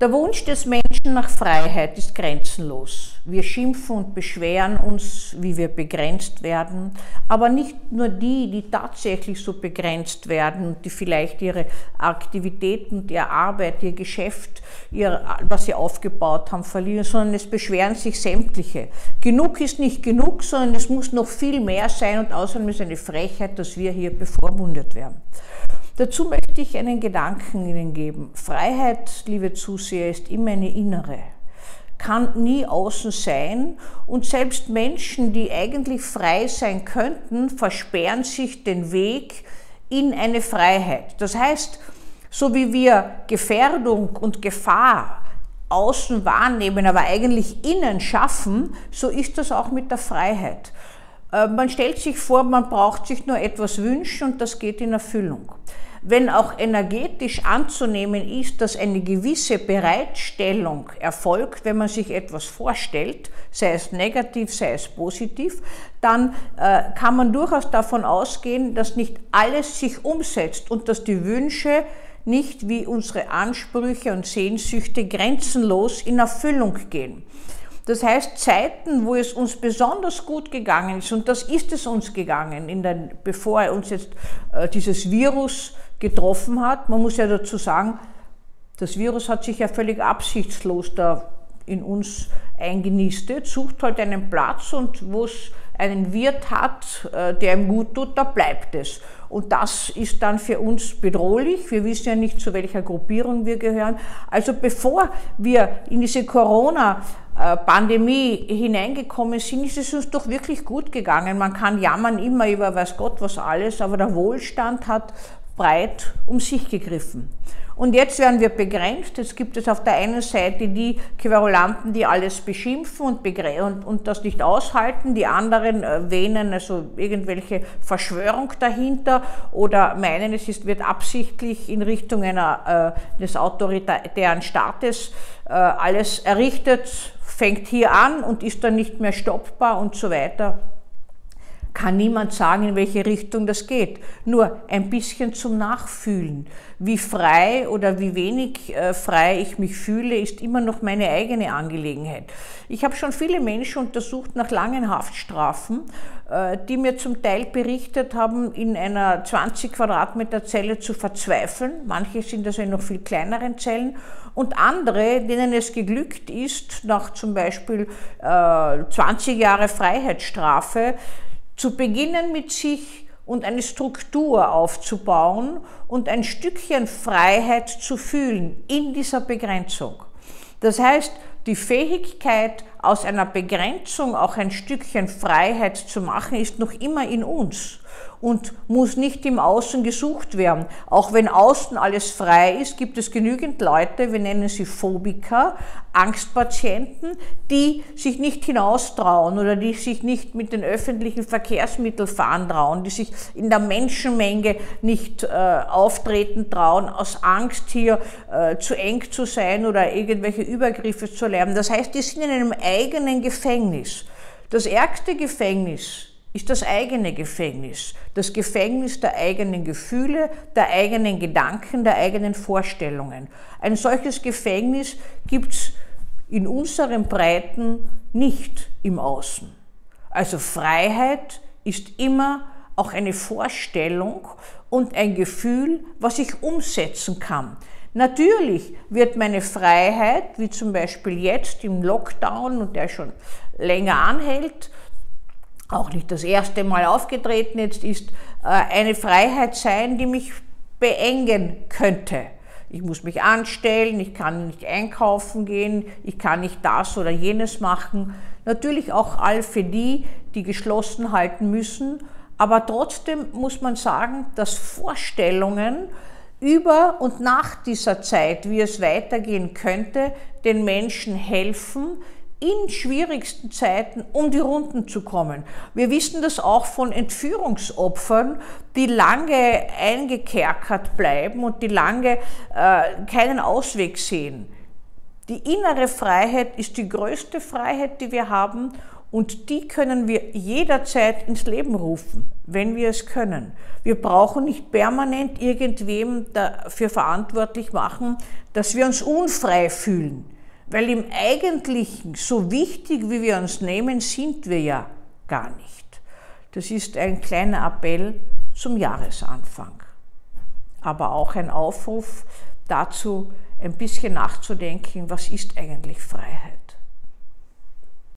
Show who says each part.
Speaker 1: Der Wunsch des Menschen nach Freiheit ist grenzenlos. Wir schimpfen und beschweren uns, wie wir begrenzt werden, aber nicht nur die, die tatsächlich so begrenzt werden und die vielleicht ihre Aktivitäten, ihre Arbeit, ihr Geschäft, ihr, was sie aufgebaut haben, verlieren, sondern es beschweren sich sämtliche. Genug ist nicht genug, sondern es muss noch viel mehr sein und außerdem ist eine Frechheit, dass wir hier bevormundet werden. Dazu möchte ich einen Gedanken Ihnen geben. Freiheit, liebe Zuseher, ist immer eine innere, kann nie außen sein und selbst Menschen, die eigentlich frei sein könnten, versperren sich den Weg in eine Freiheit. Das heißt, so wie wir Gefährdung und Gefahr außen wahrnehmen, aber eigentlich innen schaffen, so ist das auch mit der Freiheit. Äh, man stellt sich vor, man braucht sich nur etwas wünschen und das geht in Erfüllung wenn auch energetisch anzunehmen ist, dass eine gewisse Bereitstellung erfolgt, wenn man sich etwas vorstellt, sei es negativ, sei es positiv, dann äh, kann man durchaus davon ausgehen, dass nicht alles sich umsetzt und dass die Wünsche nicht wie unsere Ansprüche und Sehnsüchte grenzenlos in Erfüllung gehen. Das heißt, Zeiten, wo es uns besonders gut gegangen ist, und das ist es uns gegangen, den, bevor uns jetzt äh, dieses Virus getroffen hat. Man muss ja dazu sagen, das Virus hat sich ja völlig absichtslos da in uns eingenistet, sucht halt einen Platz und wo es einen Wirt hat, äh, der ihm gut tut, da bleibt es. Und das ist dann für uns bedrohlich. Wir wissen ja nicht, zu welcher Gruppierung wir gehören. Also bevor wir in diese Corona-Pandemie hineingekommen sind, ist es uns doch wirklich gut gegangen. Man kann jammern immer über weiß Gott was alles, aber der Wohlstand hat breit um sich gegriffen. Und jetzt werden wir begrenzt. Jetzt gibt es auf der einen Seite die Querulanten, die alles beschimpfen und, und, und das nicht aushalten. Die anderen äh, wähnen also irgendwelche Verschwörung dahinter oder meinen, es ist, wird absichtlich in Richtung einer, äh, des autoritären Staates äh, alles errichtet, fängt hier an und ist dann nicht mehr stoppbar und so weiter kann niemand sagen, in welche Richtung das geht. Nur ein bisschen zum Nachfühlen. Wie frei oder wie wenig äh, frei ich mich fühle, ist immer noch meine eigene Angelegenheit. Ich habe schon viele Menschen untersucht nach langen Haftstrafen, äh, die mir zum Teil berichtet haben, in einer 20 Quadratmeter Zelle zu verzweifeln. Manche sind also in noch viel kleineren Zellen und andere, denen es geglückt ist, nach zum Beispiel 20 äh, Jahre Freiheitsstrafe, zu beginnen mit sich und eine Struktur aufzubauen und ein Stückchen Freiheit zu fühlen in dieser Begrenzung. Das heißt, die Fähigkeit, aus einer Begrenzung auch ein Stückchen Freiheit zu machen, ist noch immer in uns und muss nicht im Außen gesucht werden. Auch wenn außen alles frei ist, gibt es genügend Leute, wir nennen sie Phobiker, Angstpatienten, die sich nicht hinaustrauen oder die sich nicht mit den öffentlichen Verkehrsmitteln fahren trauen, die sich in der Menschenmenge nicht äh, auftreten trauen, aus Angst hier äh, zu eng zu sein oder irgendwelche Übergriffe zu erleben. Das heißt, die sind in einem eigenen Gefängnis. Das ärgste Gefängnis ist das eigene Gefängnis, das Gefängnis der eigenen Gefühle, der eigenen Gedanken, der eigenen Vorstellungen. Ein solches Gefängnis gibt es in unseren Breiten nicht im Außen. Also Freiheit ist immer auch eine Vorstellung und ein Gefühl, was ich umsetzen kann. Natürlich wird meine Freiheit, wie zum Beispiel jetzt im Lockdown und der schon länger anhält, auch nicht das erste Mal aufgetreten jetzt ist, äh, eine Freiheit sein, die mich beengen könnte. Ich muss mich anstellen, ich kann nicht einkaufen gehen, ich kann nicht das oder jenes machen. Natürlich auch all für die, die geschlossen halten müssen. Aber trotzdem muss man sagen, dass Vorstellungen über und nach dieser Zeit, wie es weitergehen könnte, den Menschen helfen, in schwierigsten Zeiten um die Runden zu kommen. Wir wissen das auch von Entführungsopfern, die lange eingekerkert bleiben und die lange äh, keinen Ausweg sehen. Die innere Freiheit ist die größte Freiheit, die wir haben Und die können wir jederzeit ins Leben rufen, wenn wir es können. Wir brauchen nicht permanent irgendwem dafür verantwortlich machen, dass wir uns unfrei fühlen. Weil im Eigentlichen, so wichtig wie wir uns nehmen, sind wir ja gar nicht. Das ist ein kleiner Appell zum Jahresanfang. Aber auch ein Aufruf dazu, ein bisschen nachzudenken, was ist eigentlich Freiheit?